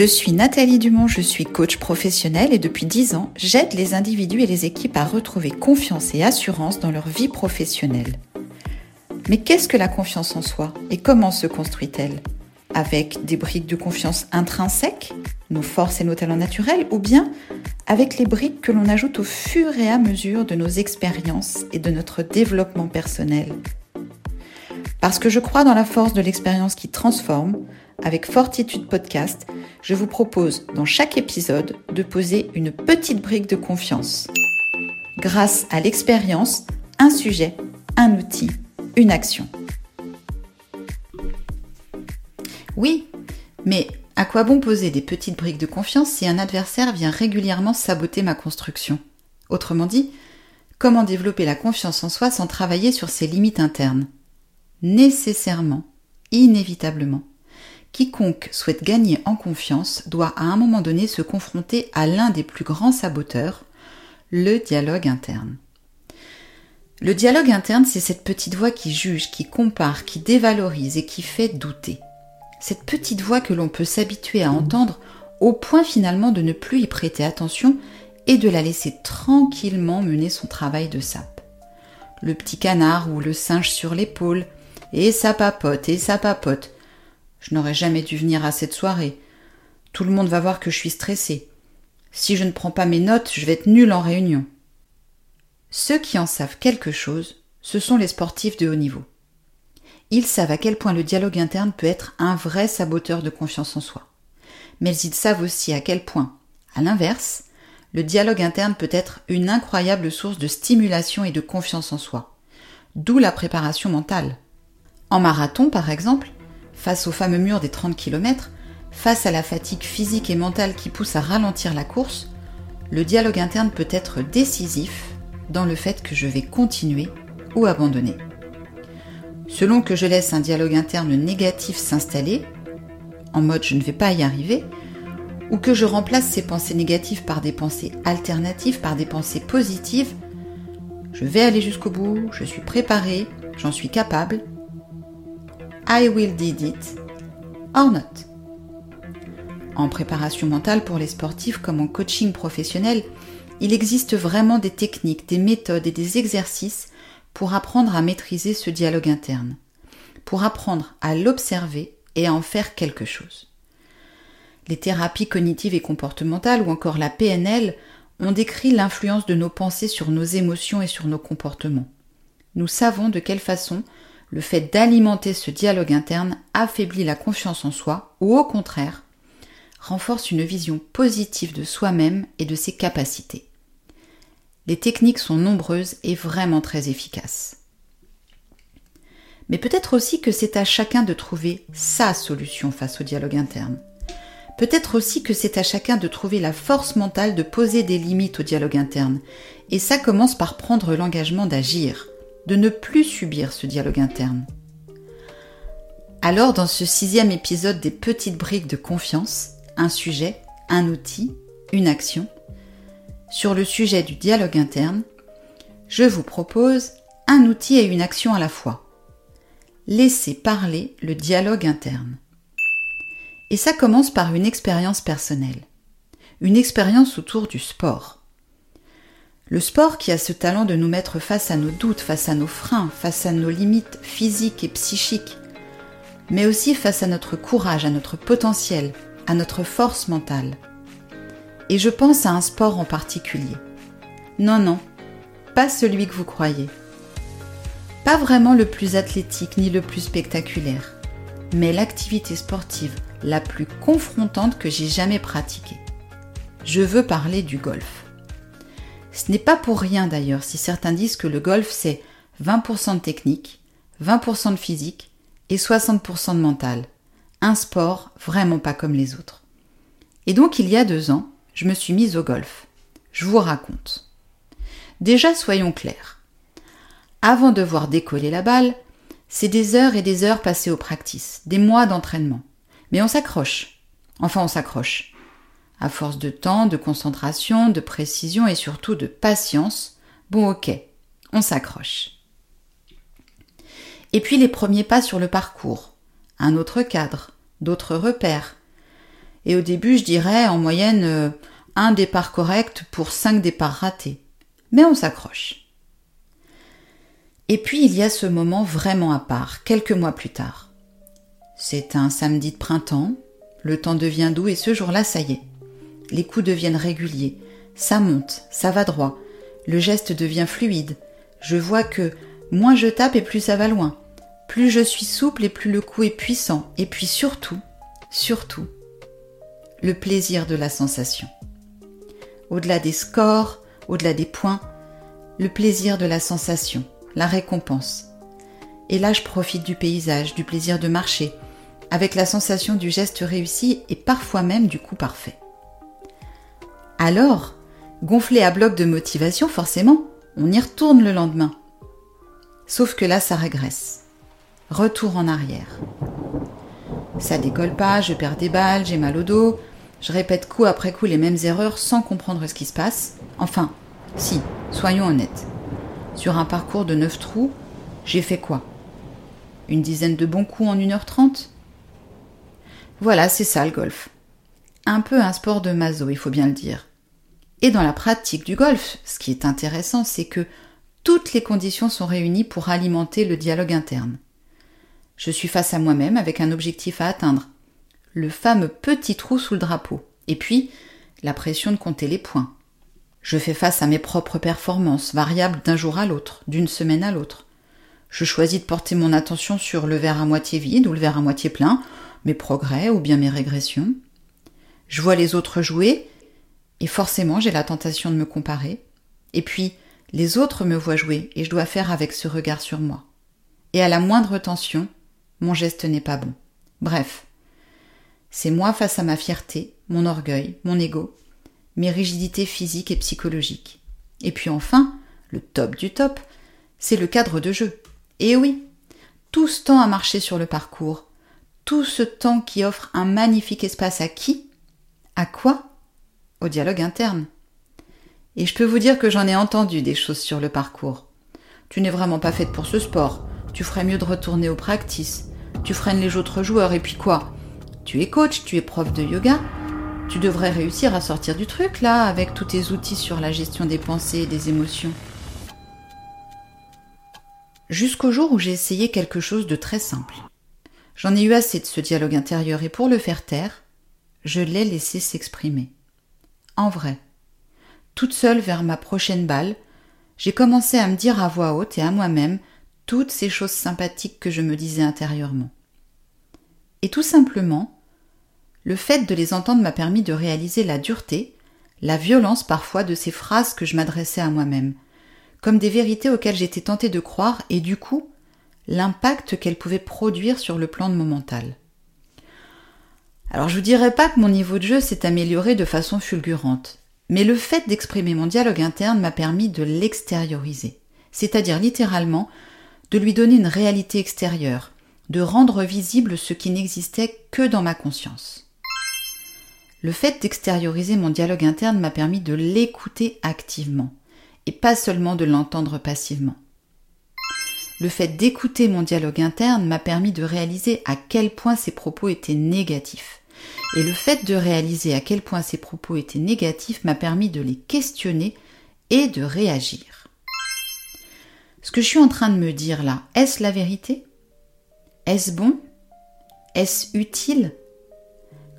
Je suis Nathalie Dumont, je suis coach professionnelle et depuis 10 ans, j'aide les individus et les équipes à retrouver confiance et assurance dans leur vie professionnelle. Mais qu'est-ce que la confiance en soi et comment se construit-elle? Avec des briques de confiance intrinsèques, nos forces et nos talents naturels, ou bien avec les briques que l'on ajoute au fur et à mesure de nos expériences et de notre développement personnel? Parce que je crois dans la force de l'expérience qui transforme, avec Fortitude Podcast, je vous propose dans chaque épisode de poser une petite brique de confiance. Grâce à l'expérience, un sujet, un outil, une action. Oui, mais à quoi bon poser des petites briques de confiance si un adversaire vient régulièrement saboter ma construction? Autrement dit, comment développer la confiance en soi sans travailler sur ses limites internes? Nécessairement, inévitablement, quiconque souhaite gagner en confiance doit à un moment donné se confronter à l'un des plus grands saboteurs, le dialogue interne. Le dialogue interne, c'est cette petite voix qui juge, qui compare, qui dévalorise et qui fait douter. Cette petite voix que l'on peut s'habituer à entendre au point finalement de ne plus y prêter attention et de la laisser tranquillement mener son travail de sape. Le petit canard ou le singe sur l'épaule, et ça papote, et ça papote, je n'aurais jamais dû venir à cette soirée. Tout le monde va voir que je suis stressée. Si je ne prends pas mes notes, je vais être nulle en réunion. Ceux qui en savent quelque chose, ce sont les sportifs de haut niveau. Ils savent à quel point le dialogue interne peut être un vrai saboteur de confiance en soi. Mais ils savent aussi à quel point, à l'inverse, le dialogue interne peut être une incroyable source de stimulation et de confiance en soi. D'où la préparation mentale. En marathon, par exemple, face au fameux mur des 30 km, face à la fatigue physique et mentale qui pousse à ralentir la course, le dialogue interne peut être décisif dans le fait que je vais continuer ou abandonner. Selon que je laisse un dialogue interne négatif s'installer, en mode je ne vais pas y arriver, ou que je remplace ces pensées négatives par des pensées alternatives, par des pensées positives, je vais aller jusqu'au bout, je suis préparé, j'en suis capable, I will did it or not. En préparation mentale pour les sportifs comme en coaching professionnel, il existe vraiment des techniques, des méthodes et des exercices pour apprendre à maîtriser ce dialogue interne, pour apprendre à l'observer et à en faire quelque chose. Les thérapies cognitives et comportementales ou encore la PNL ont décrit l'influence de nos pensées sur nos émotions et sur nos comportements. Nous savons de quelle façon le fait d'alimenter ce dialogue interne affaiblit la confiance en soi ou au contraire renforce une vision positive de soi-même et de ses capacités. Les techniques sont nombreuses et vraiment très efficaces. Mais peut-être aussi que c'est à chacun de trouver sa solution face au dialogue interne. Peut-être aussi que c'est à chacun de trouver la force mentale de poser des limites au dialogue interne. Et ça commence par prendre l'engagement d'agir de ne plus subir ce dialogue interne. Alors dans ce sixième épisode des petites briques de confiance, un sujet, un outil, une action, sur le sujet du dialogue interne, je vous propose un outil et une action à la fois. Laissez parler le dialogue interne. Et ça commence par une expérience personnelle. Une expérience autour du sport. Le sport qui a ce talent de nous mettre face à nos doutes, face à nos freins, face à nos limites physiques et psychiques, mais aussi face à notre courage, à notre potentiel, à notre force mentale. Et je pense à un sport en particulier. Non, non, pas celui que vous croyez. Pas vraiment le plus athlétique ni le plus spectaculaire, mais l'activité sportive la plus confrontante que j'ai jamais pratiquée. Je veux parler du golf. Ce n'est pas pour rien d'ailleurs si certains disent que le golf c'est 20% de technique, 20% de physique et 60% de mental. Un sport vraiment pas comme les autres. Et donc il y a deux ans, je me suis mise au golf. Je vous raconte. Déjà soyons clairs. Avant de voir décoller la balle, c'est des heures et des heures passées au practice, des mois d'entraînement. Mais on s'accroche. Enfin on s'accroche à force de temps, de concentration, de précision et surtout de patience, bon ok, on s'accroche. Et puis les premiers pas sur le parcours, un autre cadre, d'autres repères, Et au début, je dirais en moyenne euh, un départ correct pour cinq départs ratés. Mais on s'accroche. Et puis il y a ce moment vraiment à part, quelques mois plus tard. C'est un samedi de printemps, le temps devient doux et ce jour-là, ça y est. Les coups deviennent réguliers, ça monte, ça va droit, le geste devient fluide. Je vois que moins je tape et plus ça va loin. Plus je suis souple et plus le coup est puissant. Et puis surtout, surtout, le plaisir de la sensation. Au-delà des scores, au-delà des points, le plaisir de la sensation, la récompense. Et là, je profite du paysage, du plaisir de marcher, avec la sensation du geste réussi et parfois même du coup parfait. Alors, gonflé à bloc de motivation, forcément, on y retourne le lendemain. Sauf que là, ça régresse. Retour en arrière. Ça décolle pas, je perds des balles, j'ai mal au dos, je répète coup après coup les mêmes erreurs sans comprendre ce qui se passe. Enfin, si, soyons honnêtes. Sur un parcours de 9 trous, j'ai fait quoi? Une dizaine de bons coups en 1h30 Voilà, c'est ça le golf. Un peu un sport de maso, il faut bien le dire. Et dans la pratique du golf, ce qui est intéressant, c'est que toutes les conditions sont réunies pour alimenter le dialogue interne. Je suis face à moi-même avec un objectif à atteindre, le fameux petit trou sous le drapeau, et puis la pression de compter les points. Je fais face à mes propres performances, variables d'un jour à l'autre, d'une semaine à l'autre. Je choisis de porter mon attention sur le verre à moitié vide ou le verre à moitié plein, mes progrès ou bien mes régressions. Je vois les autres jouer, et forcément j'ai la tentation de me comparer. Et puis, les autres me voient jouer, et je dois faire avec ce regard sur moi. Et à la moindre tension, mon geste n'est pas bon. Bref, c'est moi face à ma fierté, mon orgueil, mon ego, mes rigidités physiques et psychologiques. Et puis enfin, le top du top, c'est le cadre de jeu. Et oui, tout ce temps à marcher sur le parcours, tout ce temps qui offre un magnifique espace à qui À quoi Au dialogue interne. Et je peux vous dire que j'en ai entendu des choses sur le parcours. Tu n'es vraiment pas faite pour ce sport. Tu ferais mieux de retourner au practice. Tu freines les autres joueurs et puis quoi? Tu es coach, tu es prof de yoga. Tu devrais réussir à sortir du truc là avec tous tes outils sur la gestion des pensées et des émotions. Jusqu'au jour où j'ai essayé quelque chose de très simple. J'en ai eu assez de ce dialogue intérieur et pour le faire taire, je l'ai laissé s'exprimer. En vrai, toute seule vers ma prochaine balle, j'ai commencé à me dire à voix haute et à moi-même toutes ces choses sympathiques que je me disais intérieurement. Et tout simplement, le fait de les entendre m'a permis de réaliser la dureté, la violence parfois de ces phrases que je m'adressais à moi-même, comme des vérités auxquelles j'étais tentée de croire et du coup, l'impact qu'elles pouvaient produire sur le plan de mon mental. Alors je vous dirais pas que mon niveau de jeu s'est amélioré de façon fulgurante, mais le fait d'exprimer mon dialogue interne m'a permis de l'extérioriser, c'est-à-dire littéralement de lui donner une réalité extérieure, de rendre visible ce qui n'existait que dans ma conscience. Le fait d'extérioriser mon dialogue interne m'a permis de l'écouter activement, et pas seulement de l'entendre passivement. Le fait d'écouter mon dialogue interne m'a permis de réaliser à quel point ses propos étaient négatifs. Et le fait de réaliser à quel point ses propos étaient négatifs m'a permis de les questionner et de réagir. Ce que je suis en train de me dire là, est-ce la vérité? Est-ce bon? Est-ce utile?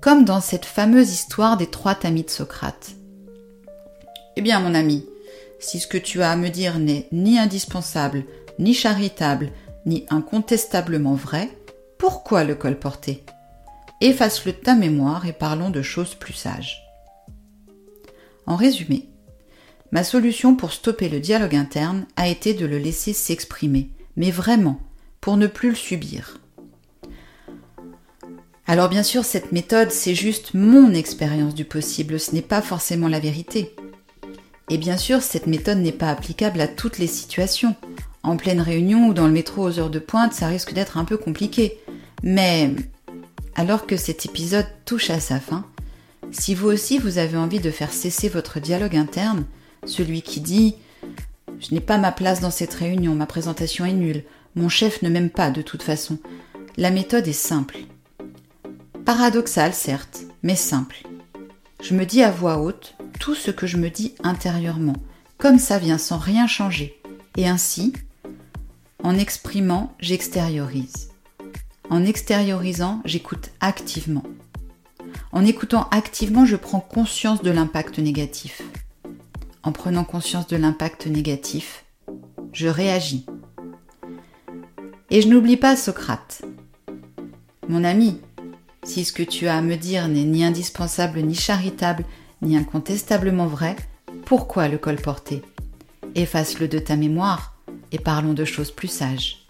Comme dans cette fameuse histoire des trois tamis de Socrate. Eh bien mon ami, si ce que tu as à me dire n'est ni indispensable, ni charitable, ni incontestablement vrai, pourquoi le colporter? Efface-le de ta mémoire et parlons de choses plus sages. En résumé, Ma solution pour stopper le dialogue interne a été de le laisser s'exprimer, mais vraiment, pour ne plus le subir. Alors bien sûr, cette méthode, c'est juste mon expérience du possible, ce n'est pas forcément la vérité. Et bien sûr, cette méthode n'est pas applicable à toutes les situations. En pleine réunion ou dans le métro aux heures de pointe, ça risque d'être un peu compliqué. Mais alors que cet épisode touche à sa fin, si vous aussi vous avez envie de faire cesser votre dialogue interne, celui qui dit Je n'ai pas ma place dans cette réunion, ma présentation est nulle, mon chef ne m'aime pas de toute façon. La méthode est simple. Paradoxale, certes, mais simple. Je me dis à voix haute tout ce que je me dis intérieurement, comme ça vient sans rien changer. Et ainsi, en exprimant, j'extériorise. En extériorisant, j'écoute activement. En écoutant activement, je prends conscience de l'impact négatif. En prenant conscience de l'impact négatif, je réagis. Et je n'oublie pas Socrate. Mon ami, si ce que tu as à me dire n'est ni indispensable ni charitable, ni incontestablement vrai, pourquoi le colporter? Efface-le de ta mémoire et parlons de choses plus sages.